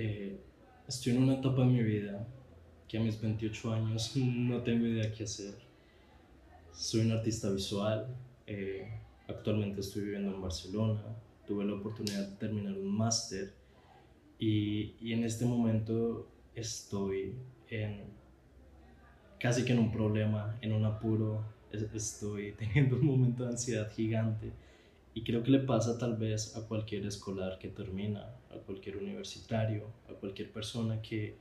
Eh, estoy en una etapa de mi vida que a mis 28 años no tengo idea qué hacer. Soy un artista visual, eh, actualmente estoy viviendo en Barcelona, tuve la oportunidad de terminar un máster y, y en este momento estoy en casi que en un problema, en un apuro, estoy teniendo un momento de ansiedad gigante y creo que le pasa tal vez a cualquier escolar que termina, a cualquier universitario, a cualquier persona que,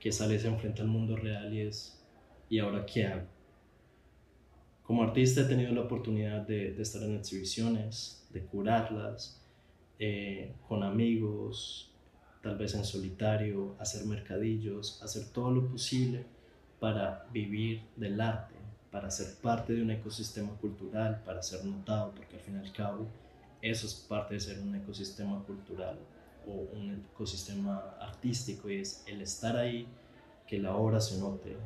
que sale se enfrenta al mundo real y es, ¿y ahora qué hago? Como artista he tenido la oportunidad de, de estar en exhibiciones, de curarlas, eh, con amigos, tal vez en solitario, hacer mercadillos, hacer todo lo posible para vivir del arte, para ser parte de un ecosistema cultural, para ser notado, porque al fin y al cabo eso es parte de ser un ecosistema cultural o un ecosistema artístico y es el estar ahí, que la obra se note.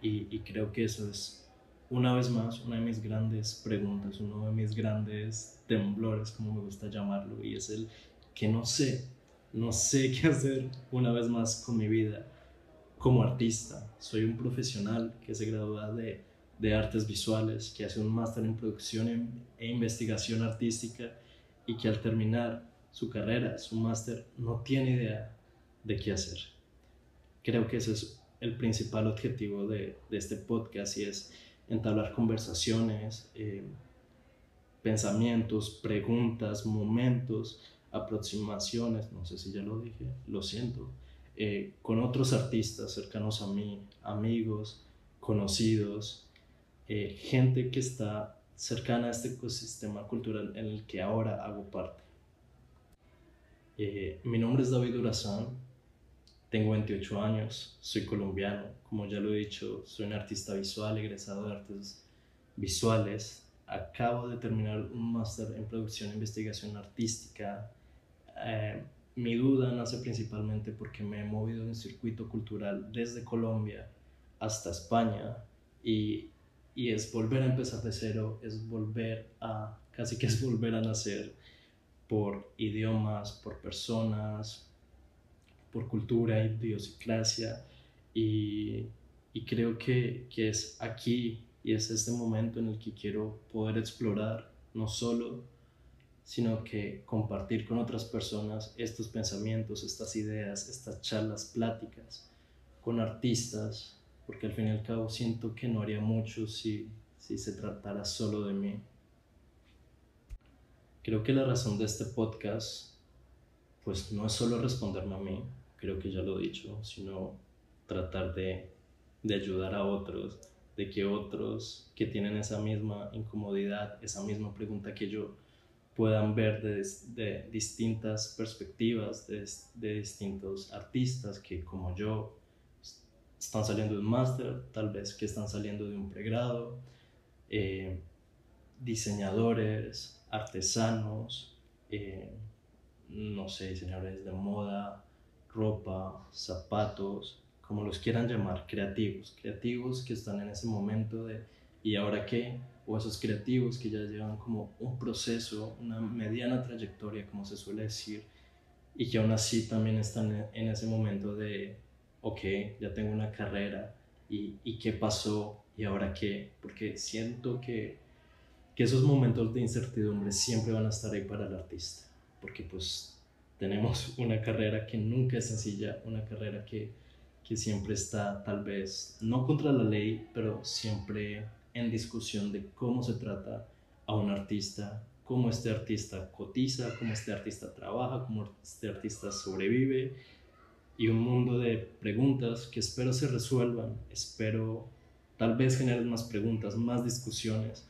Y, y creo que eso es, una vez más, una de mis grandes preguntas, uno de mis grandes temblores, como me gusta llamarlo, y es el que no sé, no sé qué hacer una vez más con mi vida como artista. Soy un profesional que se gradúa de de artes visuales, que hace un máster en producción e investigación artística y que al terminar su carrera, su máster, no tiene idea de qué hacer. Creo que ese es el principal objetivo de, este podcast y es entablar conversaciones, eh, pensamientos, preguntas, momentos, aproximaciones, no sé si ya lo dije, lo siento, eh, con otros artistas cercanos a mí, amigos, conocidos, eh, gente que está cercana a este ecosistema cultural en el que ahora hago parte. Eh, mi nombre es David Urazán, tengo 28 años, soy colombiano, como ya lo he dicho, soy un artista visual, egresado de artes visuales, acabo de terminar un máster en producción e investigación artística. Eh, mi duda nace principalmente porque me he movido en el circuito cultural desde Colombia hasta España y y es volver a empezar de cero, es volver a, casi que es volver a nacer por idiomas, por personas, por cultura, idiosincrasia. Y, y creo que, que es aquí y es este momento en el que quiero poder explorar no solo sino que compartir con otras personas estos pensamientos, estas ideas, estas charlas, pláticas, con artistas, porque al fin y al cabo siento que no haría mucho si, si se tratara solo de mí. Creo que la razón de este podcast, pues no es solo responderme a mí, creo que ya lo he dicho, sino tratar de, de ayudar a otros, de que otros que tienen esa misma incomodidad, esa misma pregunta que yo, puedan ver de, de distintas perspectivas, de, de distintos artistas que como yo están saliendo de un máster, tal vez que están saliendo de un pregrado, eh, diseñadores, artesanos, eh, no sé, diseñadores de moda, ropa, zapatos, como los quieran llamar, creativos, creativos que están en ese momento de ¿y ahora qué? O esos creativos que ya llevan como un proceso, una mediana trayectoria, como se suele decir, y que aún así también están en ese momento de ok, ya tengo una carrera y, y qué pasó y ahora qué, porque siento que, que esos momentos de incertidumbre siempre van a estar ahí para el artista, porque pues tenemos una carrera que nunca es sencilla, una carrera que, que siempre está tal vez no contra la ley, pero siempre en discusión de cómo se trata a un artista, cómo este artista cotiza, cómo este artista trabaja, cómo este artista sobrevive y un mundo de preguntas que espero se resuelvan, espero tal vez generen más preguntas, más discusiones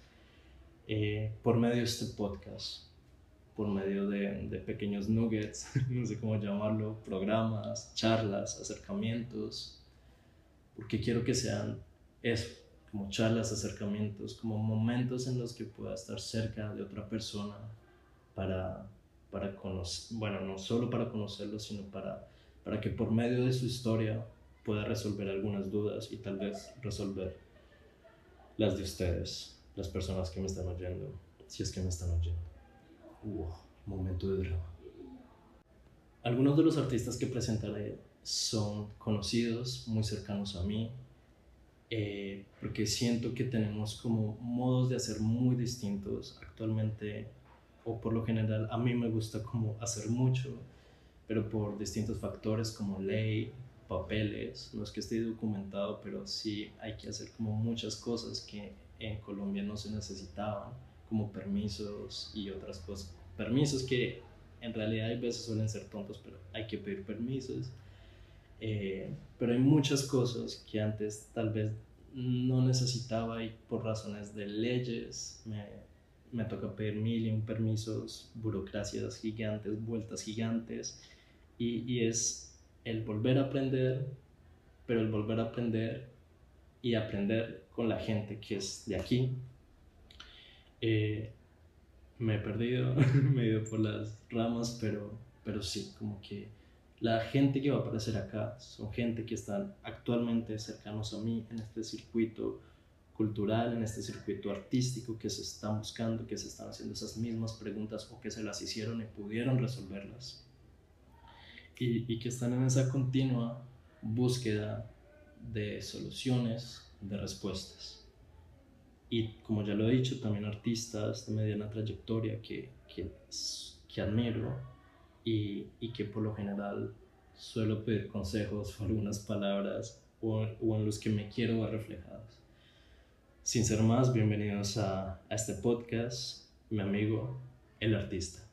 eh, por medio de este podcast, por medio de, de, pequeños nuggets, no sé cómo llamarlo, programas, charlas, acercamientos, porque quiero que sean eso, como charlas, acercamientos, como momentos en los que pueda estar cerca de otra persona para, para conocer, bueno, no solo para conocerlo, sino para para que por medio de su historia pueda resolver algunas dudas y tal vez resolver las de ustedes, las personas que me están oyendo, si es que me están oyendo. momento de drama. algunos de los artistas que presentaré son conocidos, muy cercanos a mí, eh, porque siento que tenemos como modos de hacer muy distintos actualmente, o por lo general a mí me gusta como hacer mucho, pero por distintos factores como ley, papeles, no es que esté documentado, pero sí hay que hacer como muchas cosas que en Colombia no se necesitaban, como permisos y otras cosas. Permisos que en realidad hay veces suelen ser tontos, pero hay que pedir permisos. Eh, pero hay muchas cosas que antes tal vez no necesitaba y por razones de leyes me, me toca pedir mil permisos, burocracias gigantes, vueltas gigantes y, y es el volver a aprender, pero el volver a aprender y aprender con la gente que es de aquí. Eh, me he perdido, me he ido por las ramas, pero, pero sí, como que la gente que va a aparecer acá son gente que están actualmente cercanos a mí en este circuito cultural, en este circuito artístico que se están buscando, que se están haciendo esas mismas preguntas o que se las hicieron y pudieron resolverlas. Y, y que están en esa continua búsqueda de soluciones, de respuestas y como ya lo he dicho, también artistas de mediana trayectoria que, que, que admiro y, y, que por lo general suelo pedir consejos o algunas palabras o, o, en los que me quiero ver reflejados. Sin ser más, bienvenidos a, a este podcast, mi amigo, el artista.